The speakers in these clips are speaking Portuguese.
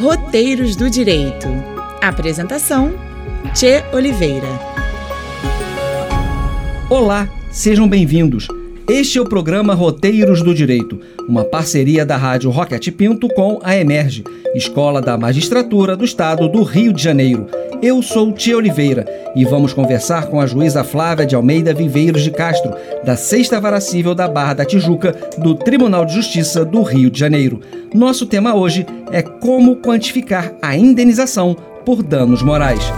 Roteiros do Direito. Apresentação: Tchê Oliveira. Olá, sejam bem-vindos. Este é o programa Roteiros do Direito, uma parceria da Rádio Roquete Pinto com a Emerge, Escola da Magistratura do Estado do Rio de Janeiro. Eu sou Tia Oliveira e vamos conversar com a juíza Flávia de Almeida Viveiros de Castro, da Sexta Vara Cível da Barra da Tijuca, do Tribunal de Justiça do Rio de Janeiro. Nosso tema hoje é como quantificar a indenização por danos morais.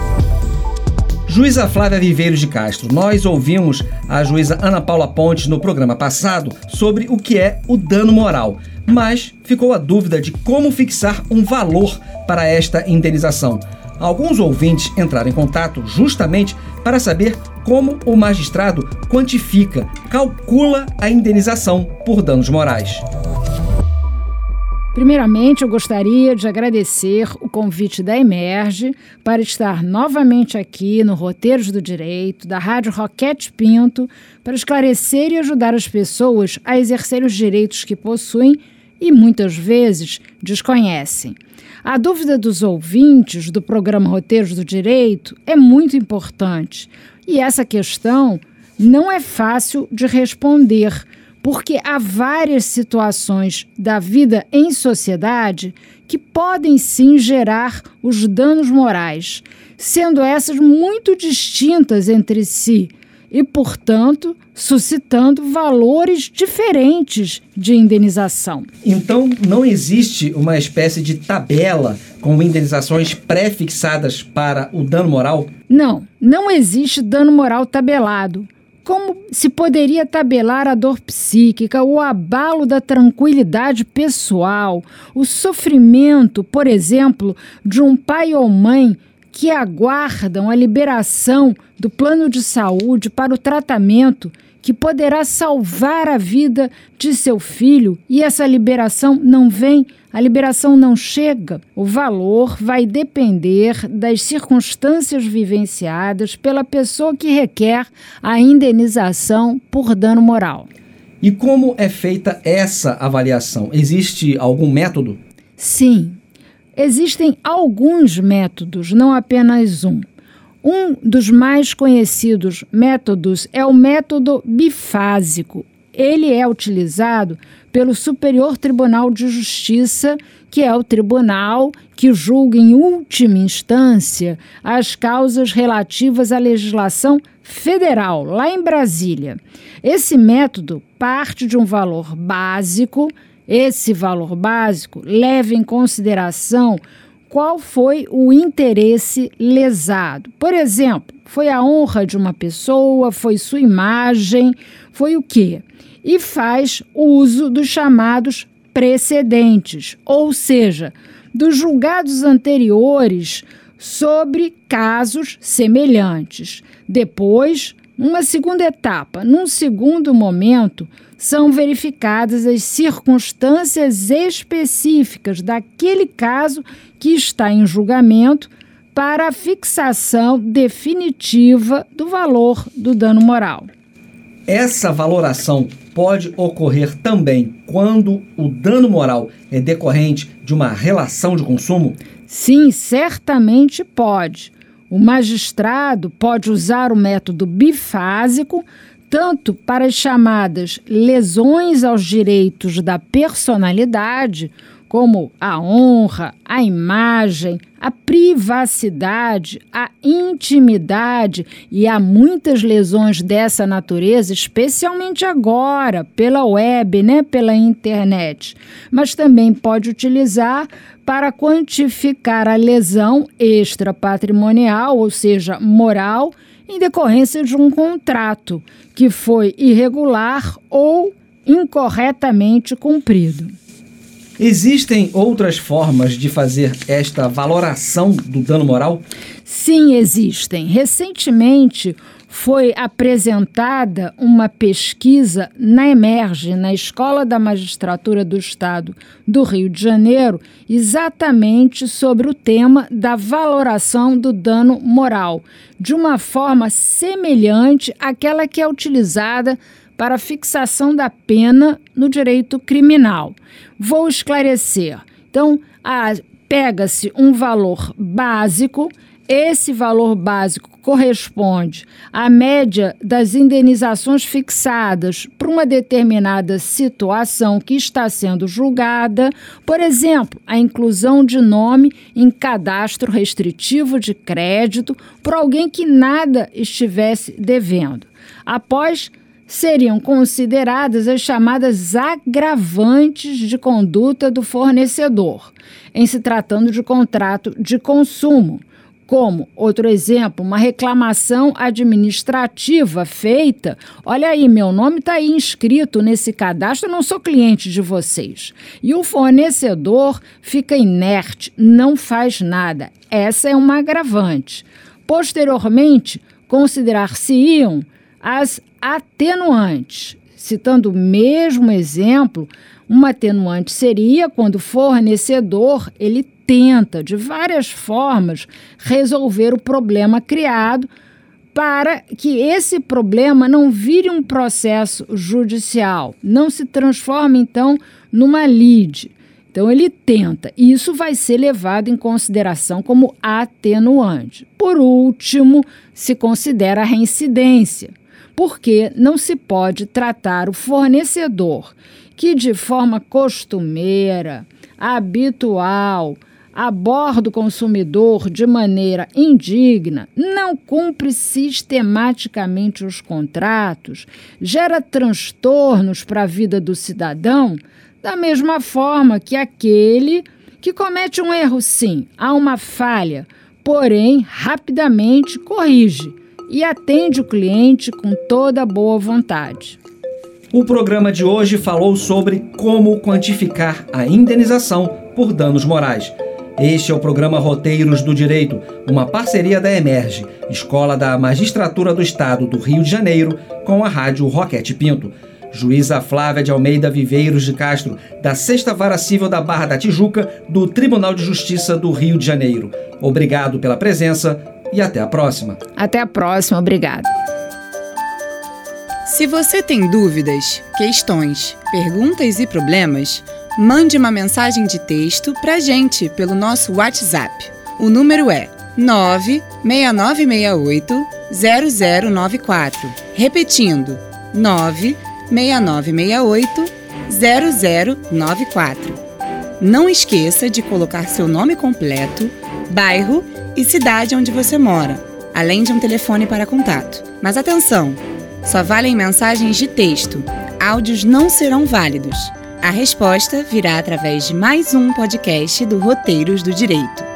Juíza Flávia Viveiros de Castro, nós ouvimos a juíza Ana Paula Pontes no programa passado sobre o que é o dano moral, mas ficou a dúvida de como fixar um valor para esta indenização. Alguns ouvintes entraram em contato justamente para saber como o magistrado quantifica, calcula a indenização por danos morais. Primeiramente, eu gostaria de agradecer o convite da Emerge para estar novamente aqui no Roteiros do Direito, da Rádio Roquete Pinto, para esclarecer e ajudar as pessoas a exercer os direitos que possuem e muitas vezes desconhecem. A dúvida dos ouvintes do programa Roteiros do Direito é muito importante e essa questão não é fácil de responder porque há várias situações da vida em sociedade que podem sim gerar os danos morais, sendo essas muito distintas entre si e, portanto, suscitando valores diferentes de indenização. Então, não existe uma espécie de tabela com indenizações pré-fixadas para o dano moral? Não, não existe dano moral tabelado. Como se poderia tabelar a dor psíquica, o abalo da tranquilidade pessoal, o sofrimento, por exemplo, de um pai ou mãe que aguardam a liberação do plano de saúde para o tratamento que poderá salvar a vida de seu filho e essa liberação não vem, a liberação não chega. O valor vai depender das circunstâncias vivenciadas pela pessoa que requer a indenização por dano moral. E como é feita essa avaliação? Existe algum método? Sim, existem alguns métodos, não apenas um. Um dos mais conhecidos métodos é o método bifásico. Ele é utilizado pelo Superior Tribunal de Justiça, que é o tribunal que julga em última instância as causas relativas à legislação federal, lá em Brasília. Esse método parte de um valor básico. Esse valor básico leva em consideração qual foi o interesse lesado. Por exemplo, foi a honra de uma pessoa, foi sua imagem, foi o quê? E faz uso dos chamados precedentes, ou seja, dos julgados anteriores sobre casos semelhantes. Depois, uma segunda etapa, num segundo momento, são verificadas as circunstâncias específicas daquele caso que está em julgamento para a fixação definitiva do valor do dano moral. Essa valoração pode ocorrer também quando o dano moral é decorrente de uma relação de consumo? Sim, certamente pode. O magistrado pode usar o método bifásico tanto para as chamadas lesões aos direitos da personalidade, como a honra, a imagem, a privacidade, a intimidade e há muitas lesões dessa natureza, especialmente agora pela web, né, pela internet. Mas também pode utilizar para quantificar a lesão extrapatrimonial, ou seja, moral, em decorrência de um contrato que foi irregular ou incorretamente cumprido. Existem outras formas de fazer esta valoração do dano moral? Sim, existem. Recentemente foi apresentada uma pesquisa na Emerge, na Escola da Magistratura do Estado do Rio de Janeiro, exatamente sobre o tema da valoração do dano moral, de uma forma semelhante àquela que é utilizada para fixação da pena no direito criminal. Vou esclarecer. Então, pega-se um valor básico, esse valor básico corresponde à média das indenizações fixadas para uma determinada situação que está sendo julgada, por exemplo, a inclusão de nome em cadastro restritivo de crédito por alguém que nada estivesse devendo. Após seriam consideradas as chamadas agravantes de conduta do fornecedor, em se tratando de contrato de consumo como, outro exemplo, uma reclamação administrativa feita. Olha aí, meu nome está aí inscrito nesse cadastro, não sou cliente de vocês. E o fornecedor fica inerte, não faz nada. Essa é uma agravante. Posteriormente, considerar-se-iam as atenuantes. Citando o mesmo exemplo, uma atenuante seria quando o fornecedor ele tenta de várias formas resolver o problema criado para que esse problema não vire um processo judicial, não se transforme então numa lide. Então ele tenta, e isso vai ser levado em consideração como atenuante. Por último, se considera a reincidência, porque não se pode tratar o fornecedor que de forma costumeira, habitual, aborda o consumidor de maneira indigna, não cumpre sistematicamente os contratos, gera transtornos para a vida do cidadão, da mesma forma que aquele que comete um erro, sim, há uma falha, porém rapidamente corrige e atende o cliente com toda boa vontade. O programa de hoje falou sobre como quantificar a indenização por danos morais. Este é o programa Roteiros do Direito, uma parceria da Emerge, Escola da Magistratura do Estado do Rio de Janeiro, com a Rádio Roquete Pinto. Juíza Flávia de Almeida Viveiros de Castro, da Sexta Vara Civil da Barra da Tijuca, do Tribunal de Justiça do Rio de Janeiro. Obrigado pela presença e até a próxima. Até a próxima, obrigado. Se você tem dúvidas, questões, perguntas e problemas, mande uma mensagem de texto para a gente pelo nosso WhatsApp. O número é 96968 0094. Repetindo, 96968 0094. Não esqueça de colocar seu nome completo, bairro e cidade onde você mora, além de um telefone para contato. Mas atenção! Só valem mensagens de texto. Áudios não serão válidos. A resposta virá através de mais um podcast do Roteiros do Direito.